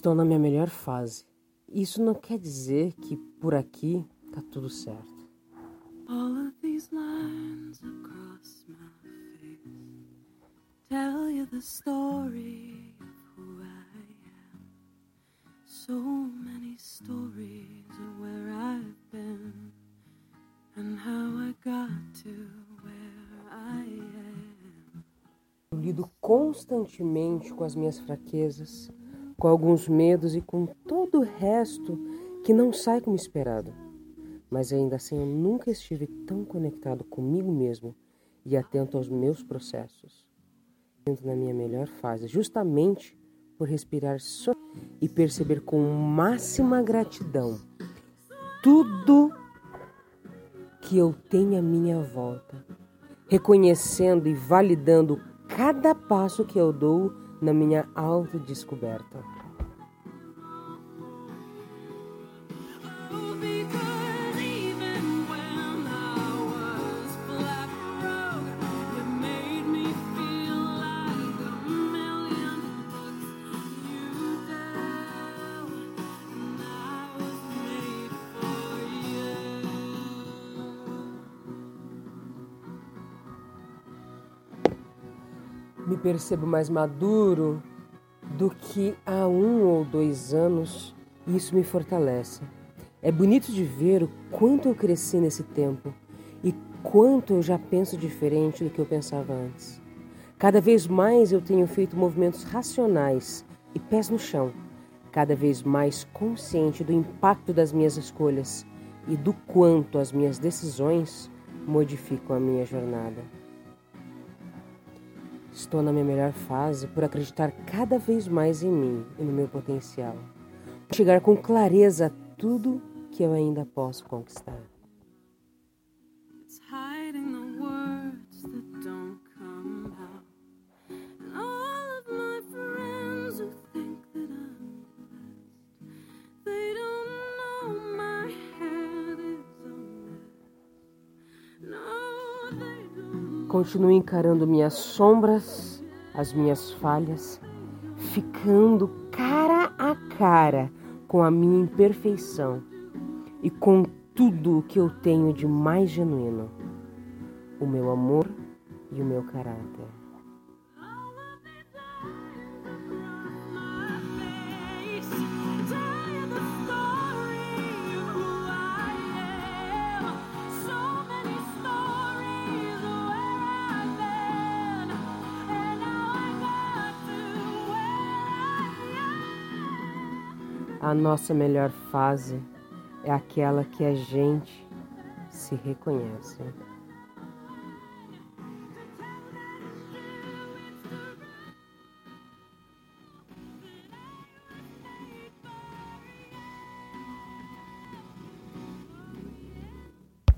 Estou na minha melhor fase. Isso não quer dizer que por aqui tá tudo certo. All of these lines across my face tell you the story of who I am. So many stories of where I've been and how I got to where I am. Eu lido constantemente com as minhas fraquezas, com alguns medos e com todo o resto que não sai como esperado. Mas ainda assim eu nunca estive tão conectado comigo mesmo e atento aos meus processos. Sinto na minha melhor fase, justamente por respirar só e perceber com máxima gratidão tudo que eu tenho à minha volta, reconhecendo e validando cada passo que eu dou na minha autodescoberta. Oh, Me percebo mais maduro do que há um ou dois anos e isso me fortalece. É bonito de ver o quanto eu cresci nesse tempo e quanto eu já penso diferente do que eu pensava antes. Cada vez mais eu tenho feito movimentos racionais e pés no chão, cada vez mais consciente do impacto das minhas escolhas e do quanto as minhas decisões modificam a minha jornada. Estou na minha melhor fase por acreditar cada vez mais em mim e no meu potencial. Chegar com clareza a tudo que eu ainda posso conquistar. Continuo encarando minhas sombras, as minhas falhas, ficando cara a cara com a minha imperfeição e com tudo o que eu tenho de mais genuíno: o meu amor e o meu caráter. A nossa melhor fase é aquela que a gente se reconhece.